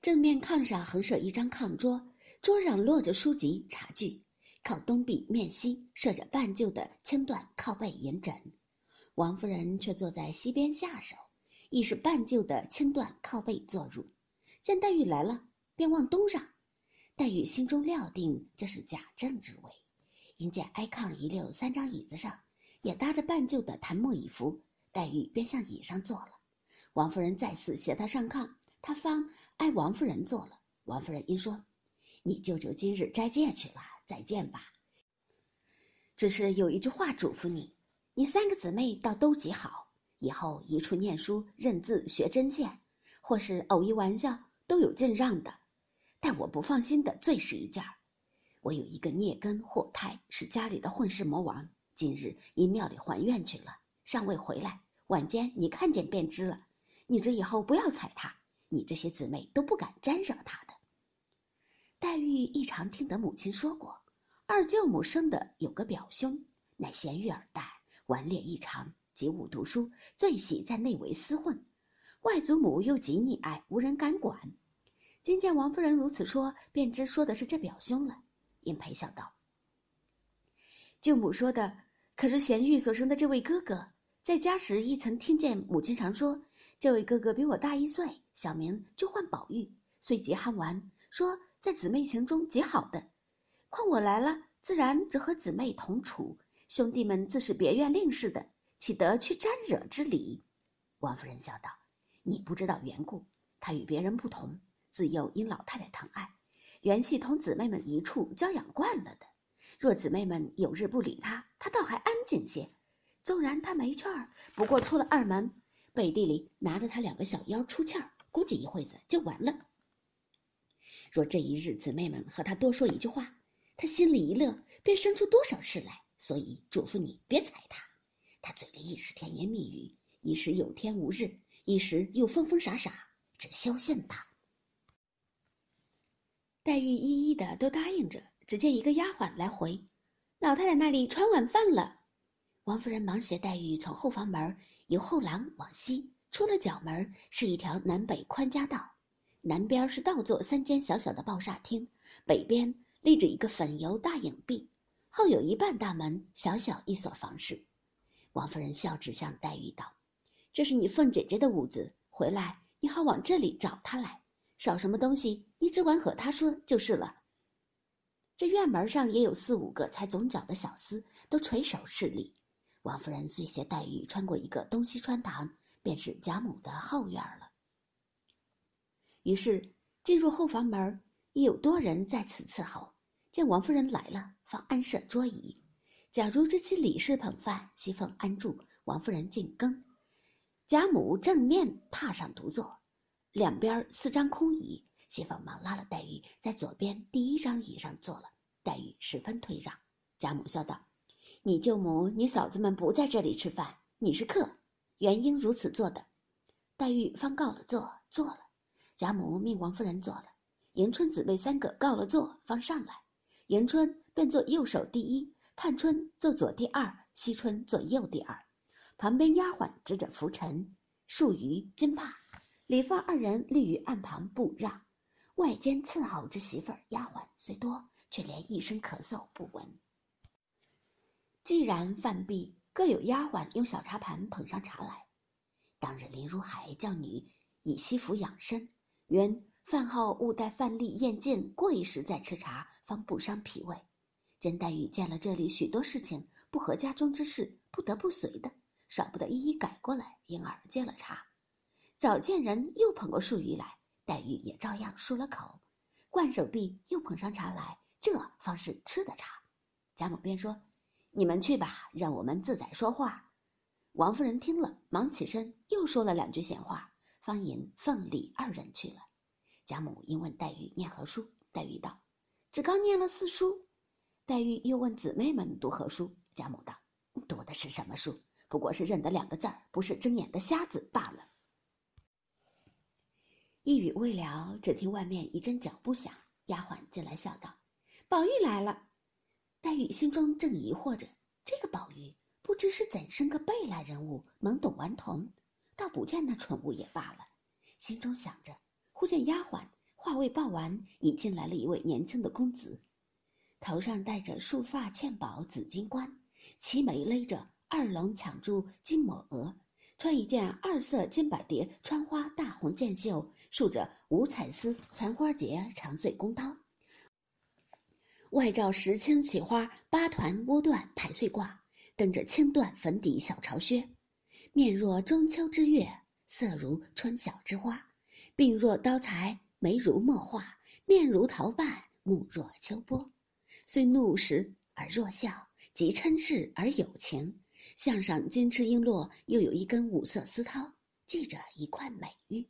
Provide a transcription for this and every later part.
正面炕上横设一张炕桌，桌上落着书籍、茶具。靠东壁面西设着半旧的青缎靠背银枕，王夫人却坐在西边下手，亦是半旧的青缎靠背坐褥。见黛玉来了，便往东让。黛玉心中料定这是贾政之位，因见挨炕一溜三张椅子上也搭着半旧的檀木椅扶，黛玉便向椅上坐了。王夫人再次携她上炕，她方挨王夫人坐了。王夫人因说：“你舅舅今日斋戒去了。”再见吧。只是有一句话嘱咐你：你三个姊妹倒都极好，以后一处念书、认字、学针线，或是偶一玩笑，都有尽让的。但我不放心的最是一件儿，我有一个孽根祸胎，是家里的混世魔王，今日因庙里还愿去了，尚未回来。晚间你看见便知了。你这以后不要睬他，你这些姊妹都不敢沾惹他的。黛玉亦常听得母亲说过，二舅母生的有个表兄，乃贤玉耳代，顽劣异常，极恶读书，最喜在内围厮混。外祖母又极溺爱，无人敢管。今见王夫人如此说，便知说的是这表兄了。因陪笑道：“舅母说的可是贤玉所生的这位哥哥？在家时亦曾听见母亲常说，这位哥哥比我大一岁，小名就唤宝玉，遂极憨玩，说。”在姊妹情中极好的，况我来了，自然只和姊妹同处。兄弟们自是别院令似的，岂得去沾惹之理？王夫人笑道：“你不知道缘故，他与别人不同，自幼因老太太疼爱，原系同姊妹们一处娇养惯了的。若姊妹们有日不理他，他倒还安静些。纵然他没趣儿，不过出了二门，背地里拿着他两个小腰出气儿，估计一会子就完了。”若这一日姊妹们和他多说一句话，他心里一乐，便生出多少事来。所以嘱咐你别睬他。他嘴里一时甜言蜜语，一时有天无日，一时又疯疯傻傻，只休信他。黛玉一一的都答应着。只见一个丫鬟来回，老太太那里传晚饭了。王夫人忙携黛玉从后房门由后廊往西，出了角门是一条南北宽夹道。南边是倒座三间小小的报厦厅，北边立着一个粉油大影壁，后有一半大门，小小一所房室。王夫人笑着向黛玉道：“这是你凤姐姐的屋子，回来你好往这里找她来。少什么东西，你只管和她说就是了。”这院门上也有四五个才总角的小厮，都垂手侍立。王夫人遂携黛玉穿过一个东西穿堂，便是贾母的后院了。于是进入后房门，已有多人在此伺候。见王夫人来了，方安设桌椅。假如知其李氏捧饭，西凤安住，王夫人进羹。贾母正面榻上独坐，两边四张空椅。西凤忙拉了黛玉在左边第一张椅上坐了。黛玉十分退让。贾母笑道：“你舅母、你嫂子们不在这里吃饭，你是客，原应如此做的。”黛玉方告了座，坐了。贾母命王夫人坐了，迎春姊妹三个告了座，方上来。迎春便坐右手第一，探春坐左第二，惜春坐右第二。旁边丫鬟执着拂尘、束臾、金帕，李凤二人立于案旁不让。外间伺候之媳妇儿、丫鬟虽多，却连一声咳嗽不闻。既然犯病，各有丫鬟用小茶盘捧上茶来。当日林如海叫女以西服养身。原饭后勿待饭粒咽尽，过一时再吃茶，方不伤脾胃。甄黛玉见了这里许多事情不合家中之事，不得不随的，少不得一一改过来，因而接了茶。早见人又捧过数鱼来，黛玉也照样漱了口，灌手臂，又捧上茶来，这方是吃的茶。贾母便说：“你们去吧，让我们自在说话。”王夫人听了，忙起身，又说了两句闲话。方引凤李二人去了。贾母因问黛玉念何书，黛玉道：“只刚念了四书。”黛玉又问姊妹们读何书，贾母道：“读的是什么书？不过是认得两个字儿，不是睁眼的瞎子罢了。”一语未了，只听外面一阵脚步响，丫鬟进来笑道：“宝玉来了。”黛玉心中正疑惑着，这个宝玉不知是怎生个贝来人物，懵懂顽童。倒不见那蠢物也罢了，心中想着，忽见丫鬟话未报完，已进来了一位年轻的公子，头上戴着束发嵌宝紫金冠，齐眉勒着二龙抢珠金抹额，穿一件二色金百蝶穿花大红箭袖，束着五彩丝缠花结长穗弓刀，外罩十青起花八团窝缎排穗褂，蹬着青缎粉底小朝靴，面若中秋之月，色如春晓之花，鬓若刀裁。眉如墨画，面如桃瓣，目若秋波。虽怒时而若笑，即嗔视而有情。项上金翅璎珞，又有一根五色丝绦，系着一块美玉。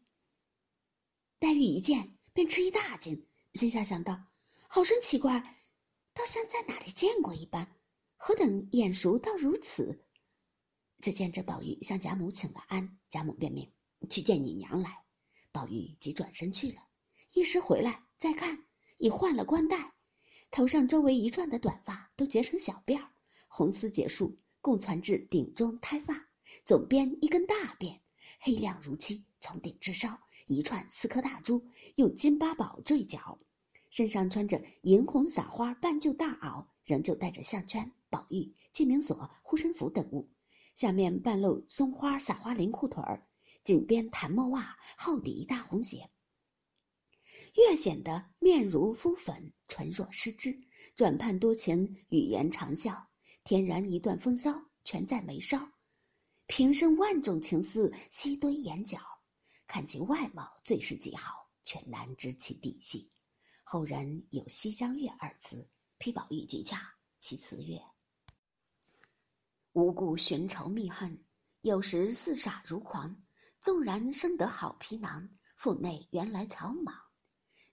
黛玉一见，便吃一大惊，心下想到：好生奇怪，倒像在哪里见过一般，何等眼熟到如此？只见这宝玉向贾母请了安，贾母便命去见你娘来。宝玉即转身去了。一时回来，再看已换了冠带，头上周围一转的短发都结成小辫儿，红丝结束，共攒至顶中胎发，总编一根大辫，黑亮如漆，从顶至梢一串四颗大珠，用金八宝坠角，身上穿着银红撒花半旧大袄，仍旧带着项圈、宝玉、金明锁、护身符等物，下面半露松花撒花绫裤腿儿，紧边檀木袜，厚底大红鞋。越显得面如敷粉，唇若施脂，转盼多情，语言长笑，天然一段风骚，全在眉梢。平生万种情思，悉堆眼角。看其外貌，最是极好，却难知其底细。后人有《西江月》二词，批宝玉结嫁。其词曰：“无故寻仇觅恨，有时似傻如狂。纵然生得好皮囊，腹内原来草莽。”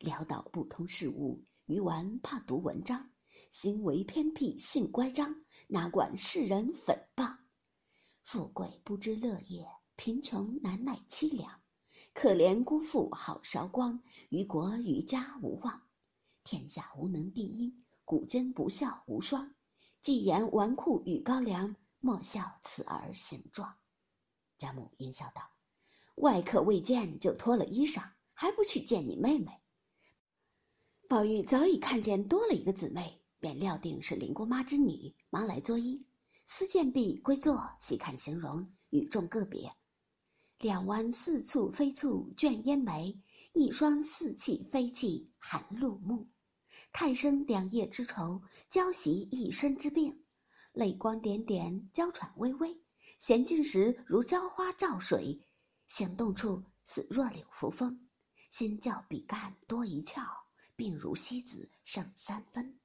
潦倒不通事物，愚顽怕读文章，行为偏僻性乖张，哪管世人诽谤？富贵不知乐业，贫穷难耐凄凉。可怜辜负好韶光，于国于家无望。天下无能第一，古今不孝无双。既言纨绔与高粱，莫笑此儿形状。贾母阴笑道：“外客未见，就脱了衣裳，还不去见你妹妹？”宝玉早已看见多了一个姊妹，便料定是林姑妈之女，忙来作揖。思见毕，归坐，细看形容，与众个别。两弯似蹙非蹙卷烟眉，一双似气非气含露目。太生两夜之愁，娇袭一身之病。泪光点点，娇喘微微。娴静时如娇花照水，行动处似弱柳扶风。心较比干多一窍。病如西子胜三分。